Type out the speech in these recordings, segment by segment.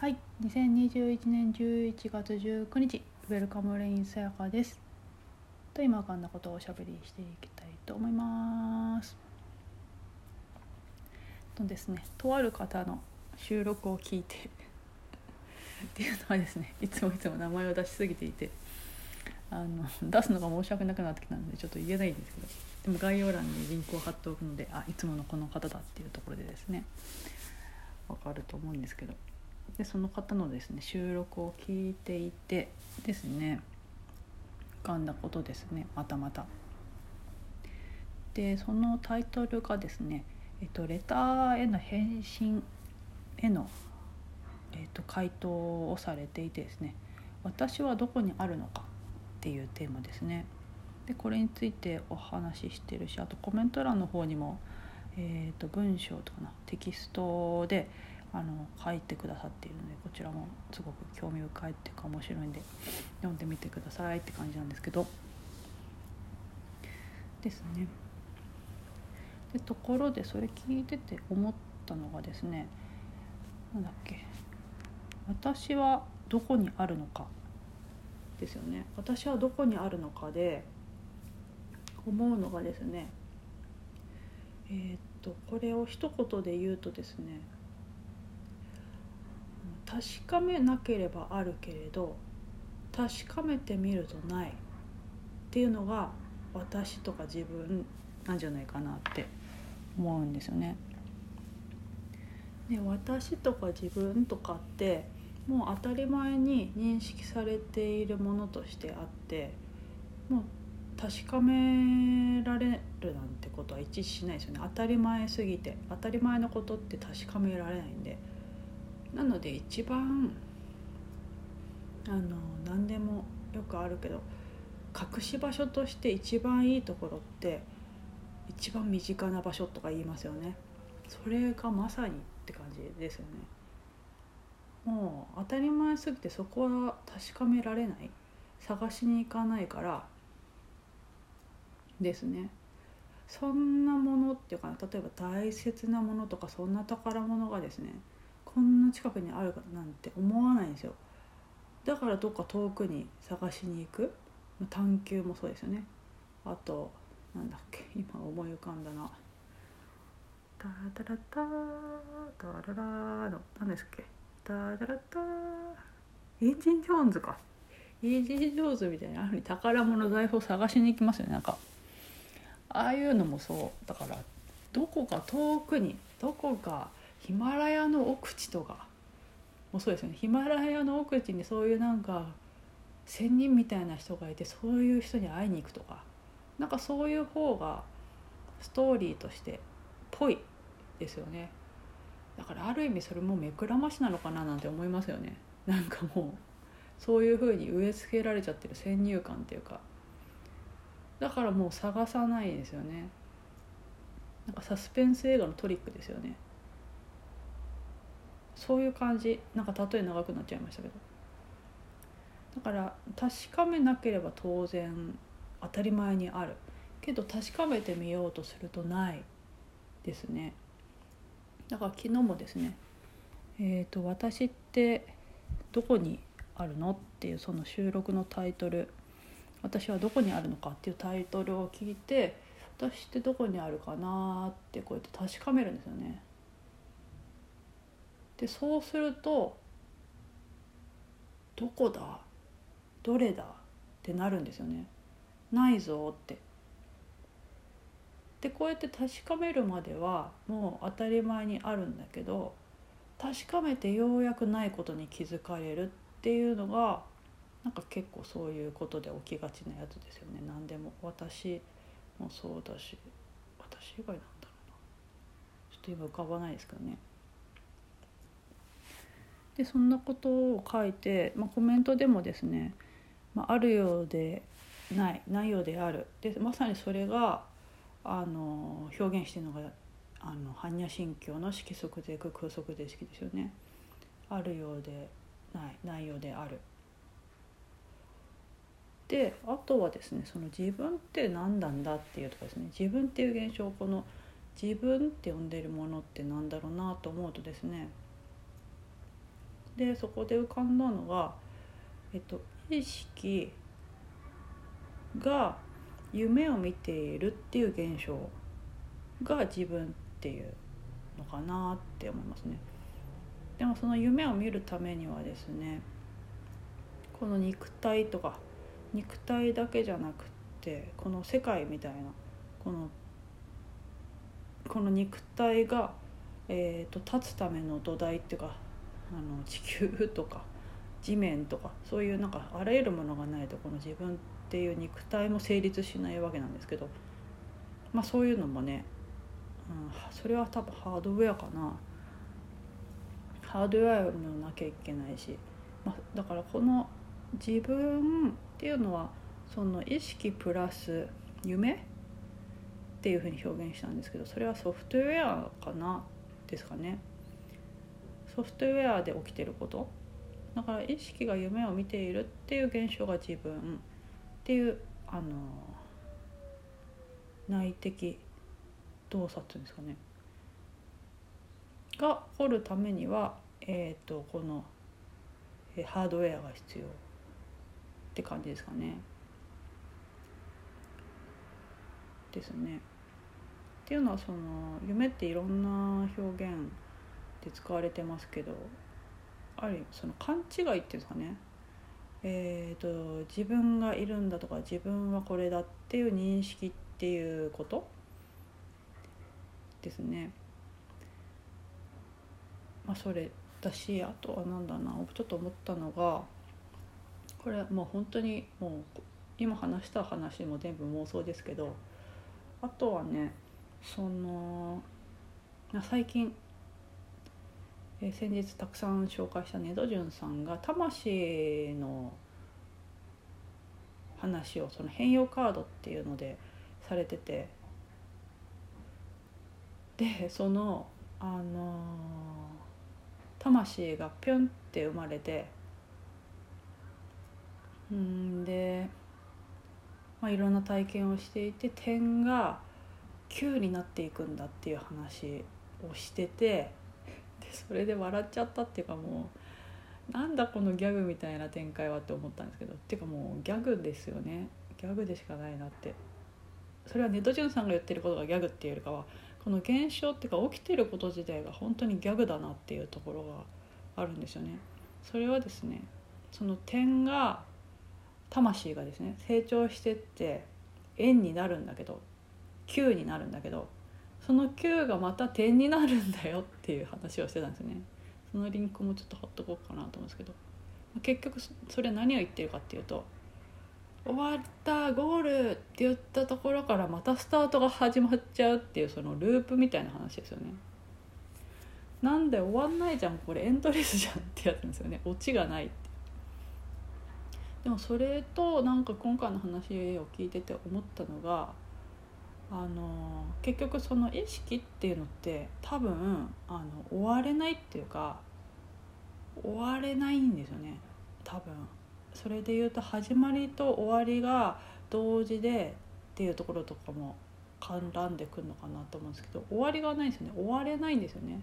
はい、2021年11月19日、ウェルカムレインさやかです。と今かんなことをおしゃべりしていきたいと思います。とですね、とある方の収録を聞いてっていうのはですね、いつもいつも名前を出しすぎていて、あの出すのが申し訳なくなってきたのでちょっと言えないんですけど、でも概要欄にリンクを貼っておくので、あ、いつものこの方だっていうところでですね、わかると思うんですけど。でその方のですね収録を聞いていてですね浮かんだことですねまたまた。でそのタイトルがですね、えっと、レターへの返信への、えっと、回答をされていてですね「私はどこにあるのか」っていうテーマですね。でこれについてお話ししてるしあとコメント欄の方にも、えー、と文章とかなテキストであの書いてくださっているのでこちらもすごく興味深いっていうか面白いんで読んでみてくださいって感じなんですけど。ですね。でところでそれ聞いてて思ったのがですねなんだっけ。私はどこにあるのかですよね。私はどこにあるのかで思うのがですねえー、っとこれを一言で言うとですね確かめなければあるけれど確かめてみるとないっていうのが私とか自分なんじゃないかなって思うんですよね。で私とか自分とかってもう当たり前に認識されているものとしてあってもう確かめられるなんてことは一致しないですよね当たり前すぎて当たり前のことって確かめられないんで。なので一番あの何でもよくあるけど隠し場所として一番いいところって一番身近な場所とか言いますよね。それがまさにって感じですよね。もう当たり前すぎてそこは確かめられない。探しに行かないから。ですね。そんなものっていうか例えば大切なものとかそんな宝物がですねこんな近くにあるなんて思わないんですよ。だからどっか遠くに探しに行く。探求もそうですよね。あとなんだっけ。今思い浮かんだなタタラタタララの何ですっけ。タタラタインジン・ジョーンズか。インジン・ジョーンズみたいなに宝物財宝探しに行きますよね。なんかああいうのもそう。だからどこか遠くにどこかヒマラヤの奥地とか。もうそうですよね。ヒマラヤの奥地にそういうなんか仙人みたいな人がいてそういう人に会いに行くとか。なんかそういう方がストーリーとしてぽいですよね。だからある意味それも目くらましなのかななんて思いますよね。なんかもうそういう風に植え付けられちゃってる先入観っていうか。だからもう探さないですよね。なんかサスペンス映画のトリックですよね。そういう感じなんか例え長くなっちゃいましたけどだから確かめなければ当然当たり前にあるけど確かめてみようとするとないですねだから昨日もですねえーと「私ってどこにあるの?」っていうその収録のタイトル「私はどこにあるのか」っていうタイトルを聞いて私ってどこにあるかなってこうやって確かめるんですよね。でそうするとどこだ？どれだ？ってなるんですよね。ないぞって。でこうやって確かめるまではもう当たり前にあるんだけど確かめてようやくないことに気づかれるっていうのがなんか結構そういうことで起きがちなやつですよね。何でも。私もそうだし私以外なんだろうな。ちょっと今浮かばないですけどね。でそんなことを書いて、まあ、コメントでもですね、まあ、あるようでないないようであるでまさにそれがあの表現してるのがあの般若心経の色即是空空即是色ですよね。あるようでないないようである。であとはですねその自分って何なんだっていうとこですね自分っていう現象この自分って呼んでるものって何だろうなと思うとですねでそこで浮かんだのが、えっと、意識が夢を見ているっていう現象が自分っていうのかなって思いますね。でもその夢を見るためにはですねこの肉体とか肉体だけじゃなくってこの世界みたいなこのこの肉体が、えーと、立つための土台っていうかあの地球とか地面とかそういうなんかあらゆるものがないとこの自分っていう肉体も成立しないわけなんですけどまあそういうのもね、うん、それは多分ハードウェアかな。ハードウェアもなきゃいけないし、まあ、だからこの自分っていうのはその意識プラス夢っていうふうに表現したんですけどそれはソフトウェアかなですかね。ソフトウェアで起きてることだから意識が夢を見ているっていう現象が自分っていうあの内的動作っていうんですかねが掘るためには、えーと、この、ハードウェアが必要って感じですかね。ですね。っていうのはその夢っていろんな表現で使われてますけどある意味その勘違いっていうんですかね。えーと、自分がいるんだとか自分はこれだっていう認識っていうこと？ですね。まあ、それだしあとは何だな。ちょっと思ったのがこれはもう本当にもう今話した話も全部妄想ですけどあとはねその最近え先日たくさん紹介したネドジュンさんが魂の話をその変容カードっていうのでされててでそのあのー、魂がぴょんって生まれてうんで、まあ、いろんな体験をしていて点が9になっていくんだっていう話をしてて それで笑っちゃったっていうかもうなんだこのギャグみたいな展開はって思ったんですけどっていうかもうギャグですよねギャグでしかないなってそれはネットジュンさんが言ってることがギャグっていうよりかはこの現象っていうか起きてること自体が本当にギャグだなっていうところがあるんですよね。それはですねその点が魂がですね成長してって円になるんだけど9になるんだけどその9がまた点になるんだよっていう話をしてたんですね。そのリンクもちょっと貼っとこうかなと思うんですけど。結局それは何を言ってるかっていうと終わったゴールって言ったところからまたスタートが始まっちゃうっていうそのループみたいな話ですよね。なんで終わんないじゃんこれエンドレスじゃんってやつんですよね。オチがないって。でもそれとなんか今回の話を聞いてて思ったのがあの結局その意識っていうのって多分あの終われないっていうか終われないんですよね。多分。それで言うと始まりと終わりが同時でっていうところとかも絡んでくるのかなと思うんですけど終わりがないんですよね。終われないんですよね。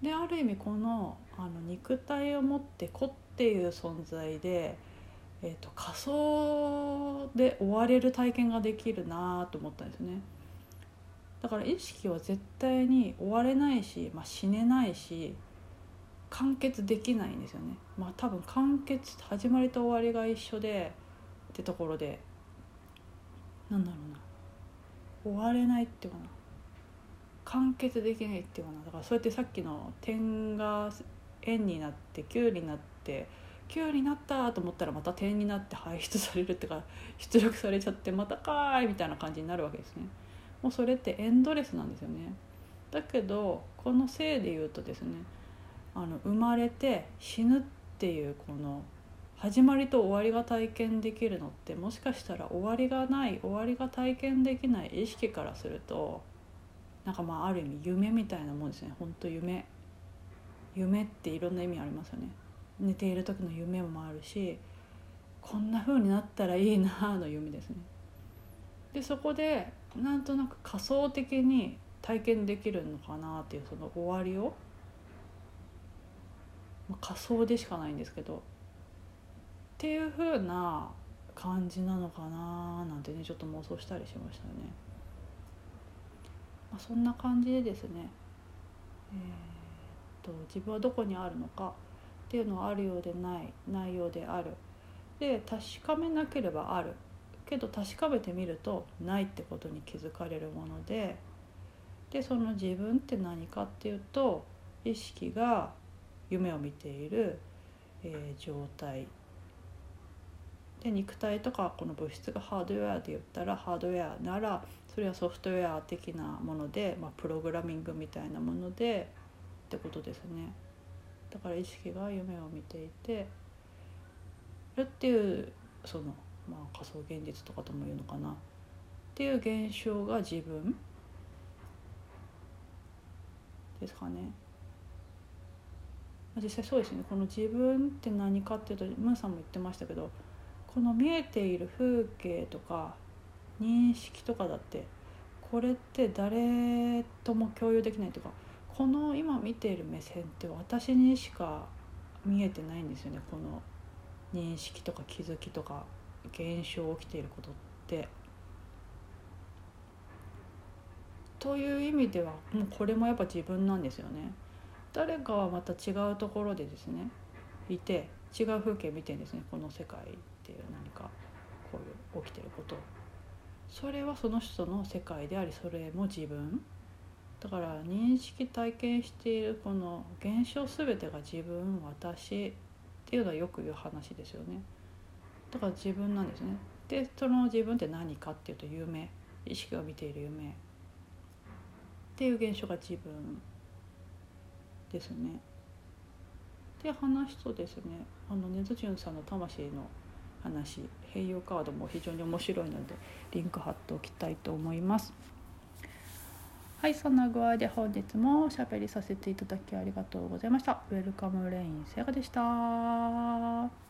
である意味このあの肉体を持って子っていう存在でえーと、仮想で追われる体験ができるなと思ったんですね。だから意識は絶対に追われないし、まあ、死ねないし完結できないんですよね。まあ多分完結始まりと終わりが一緒でってところでなんだろうな。終われないっていうかな。完結できないっていうかな。だからそうやってさっきの点が円になって9になって9になったと思ったらまた点になって排出されるっていうか 出力されちゃってまたかーいみたいな感じになるわけですね。もうそれってエンドレスなんですよね。だけどこの性で言うとですねあの生まれて死ぬっていうこの始まりと終わりが体験できるのってもしかしたら終わりがない終わりが体験できない意識からするとなんかまあある意味夢みたいなもんですね。本当夢。夢っていろんな意味ありますよね。寝ている時の夢もあるしこんな風になったらいいなの夢ですね。でそこでなんとなく仮想的に体験できるのかなっていうその終わりをまあ、仮想でしかないんですけどっていう風な感じなのかななんてねちょっと妄想したりしましたね。まあ、そんな感じでですね、えー、と自分はどこにあるのかっていうのはあるようでないないようである。で確かめなければある。けど確かめてみるとないってことに気づかれるものででその自分って何かっていうと意識が夢を見ている、えー、状態。で肉体とかこの物質がハードウェアで言ったらハードウェアならそれはソフトウェア的なもので、まあ、プログラミングみたいなものでってことですね。だから意識が夢を見ていてるっていうその、まあ、仮想現実とかとも言うのかなっていう現象が自分ですかね。実際そうですねこの自分って何かっていうとムーさんも言ってましたけどこの見えている風景とか認識とかだってこれって誰とも共有できないというかこの今見ている目線って私にしか見えてないんですよねこの認識とか気づきとか現象起きていることって。という意味ではもうこれもやっぱ自分なんですよね。誰かはまた違うところでですねいて違う風景見てんですねこの世界っていう何かこういう起きてることそれはその人の世界でありそれも自分だから認識体験しているこの現象全てが自分私っていうのはよく言う話ですよね。だから自分なんですね。でその自分って何かっていうと夢意識が見ている夢。っていう現象が自分ですね。で話すとですねあのネズチュンさんの魂の話併用カードも非常に面白いのでリンク貼っておきたいと思います。はいそんな具合で本日もおしゃべりさせていただきありがとうございました。ウェルカムレインセガでした。